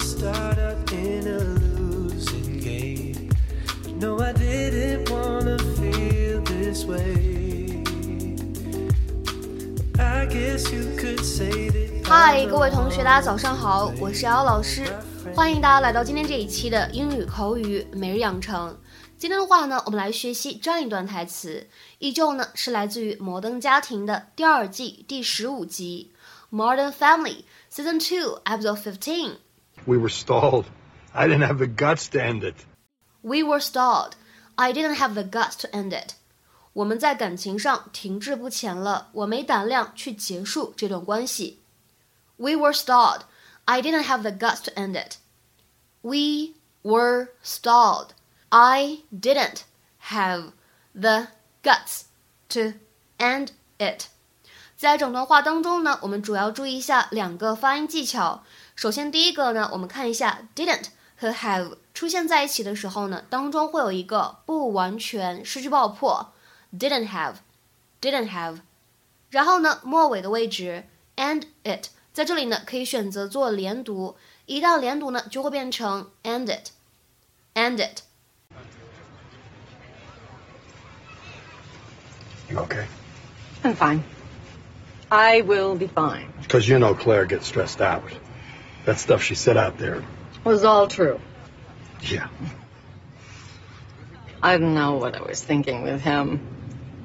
start out in a losing game. No, I didn't wanna feel this way. I guess you could say that. 嗨，各位同学，大家早上好，我是姚老师，欢迎大家来到今天这一期的英语口语每日养成。今天的话呢，我们来学习这样一段台词，依旧呢是来自于《摩登家庭》的第二季第十五集《Modern Family》Season Two Episode Fifteen。We were stalled. I didn't have the guts to end it. We were stalled. I didn't have the guts to end it. 我们在感情上停滞不前了，我没胆量去结束这段关系。We were stalled. I didn't have the guts to end it. We were stalled. I didn't have the guts to end it. 在整段话当中呢，我们主要注意一下两个发音技巧。 首先，第一个呢，我们看一下 didn't 和 have 出现在一起的时候呢，当中会有一个不完全失去爆破，didn't have，didn't have。然后呢，末尾的位置 and it 在这里呢可以选择做连读，一旦连读呢就会变成 and it，and it。 You okay? I'm fine. I will be fine. Because you know Claire gets stressed out. That stuff she said out there. Was all true. Yeah. I don't know what I was thinking with him.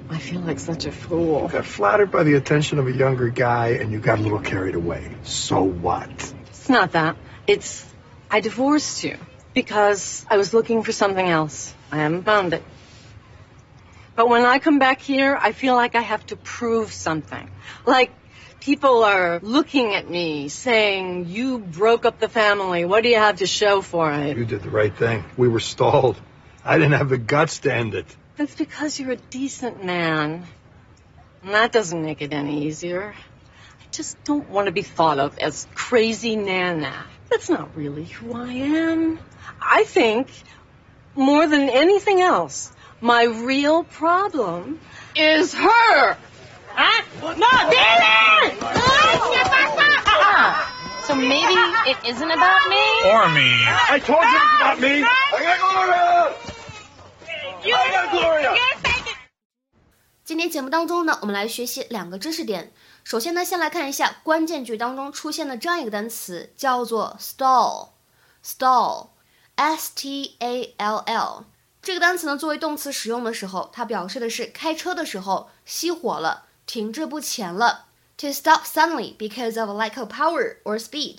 I feel like such a fool. You got flattered by the attention of a younger guy and you got a little carried away. So what? It's not that. It's I divorced you because I was looking for something else. I haven't found it. But when I come back here, I feel like I have to prove something. Like people are looking at me saying, "You broke up the family. What do you have to show for it?" You did the right thing. We were stalled. I didn't have the guts to end it. That's because you're a decent man. And that doesn't make it any easier. I just don't want to be thought of as crazy Nana. That's not really who I am. I think, more than anything else, my real problem is her. Huh? No, David! So maybe it isn't about me? or me. I told you it was about me. I got Gloria. I got Gloria. 今天节目当中呢，我们来学习两个知识点。首先呢，先来看一下关键句当中出现的这样一个单词，叫做 stall，stall，s t a l l。这个单词呢，作为动词使用的时候，它表示的是开车的时候熄火了，停滞不前了。To stop suddenly because of a lack of power or speed，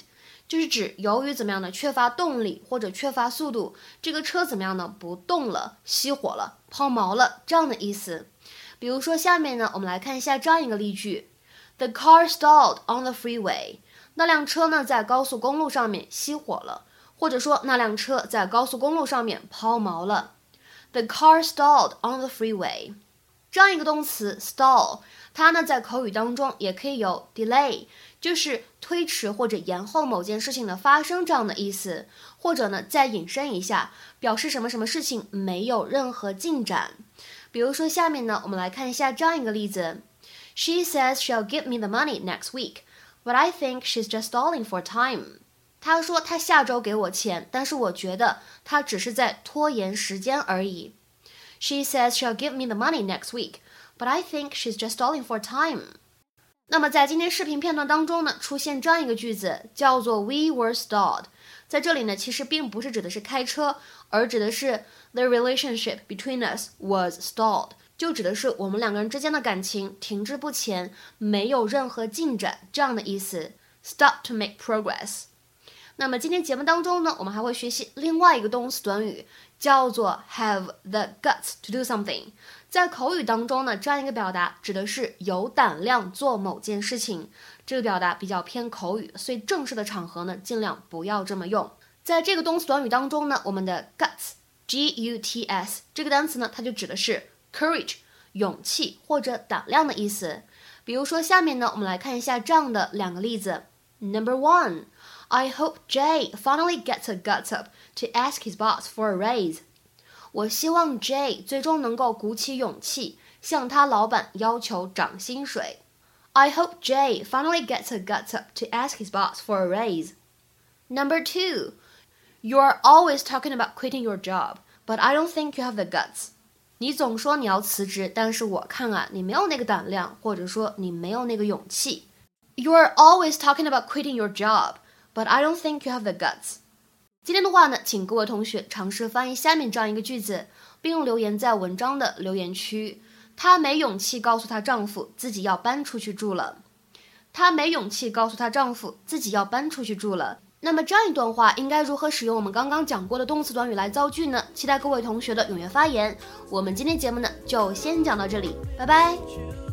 就是指由于怎么样呢，缺乏动力或者缺乏速度，这个车怎么样呢，不动了，熄火了，抛锚了，这样的意思。比如说，下面呢，我们来看一下这样一个例句：The car stalled on the freeway。那辆车呢，在高速公路上面熄火了，或者说那辆车在高速公路上面抛锚了。The car stalled on the freeway。这样一个动词 stall，它呢在口语当中也可以有 delay，就是推迟或者延后某件事情的发生这样的意思，或者呢再引申一下，表示什么什么事情没有任何进展。比如说，下面呢，我们来看一下这样一个例子：She says she'll give me the money next week, but I think she's just stalling for time. 她说她下周给我钱，但是我觉得她只是在拖延时间而已。She says she'll give me the money next week, but I think she's just stalling for time. 那么在今天视频片段当中呢，出现这样一个句子，叫做 "We were stalled"。在这里呢，其实并不是指的是开车，而指的是 the relationship between us was stalled，就指的是我们两个人之间的感情停滞不前，没有任何进展这样的意思。Stop to make progress。那么今天节目当中呢，我们还会学习另外一个动词短语，叫做 have the guts to do something。在口语当中呢，这样一个表达指的是有胆量做某件事情。这个表达比较偏口语，所以正式的场合呢，尽量不要这么用。在这个动词短语当中呢，我们的 guts，g u t s 这个单词呢，它就指的是 courage，勇气或者胆量的意思。比如说下面呢，我们来看一下这样的两个例子。Number one, I hope Jay finally gets a guts up to ask his boss for a raise. 我希望 Jay 最终能够鼓起勇气向他老板要求涨薪水。I hope Jay finally gets a guts up to ask his boss for a raise. Number two, you're always talking about quitting your job, but I don't think you have the guts. 你总说你要辞职，但是我看啊，你没有那个胆量，或者说你没有那个勇气。You're always talking about quitting your job, but I don't think you have the guts. 今天的话呢，请各位同学尝试翻译下面这样一个句子，并留言在文章的留言区。她没勇气告诉她丈夫自己要搬出去住了。她没勇气告诉她丈夫自己要搬出去住了。那么这样一段话应该如何使用我们刚刚讲过的动词短语来造句呢？期待各位同学的踊跃发言。我们今天节目呢就先讲到这里，拜拜。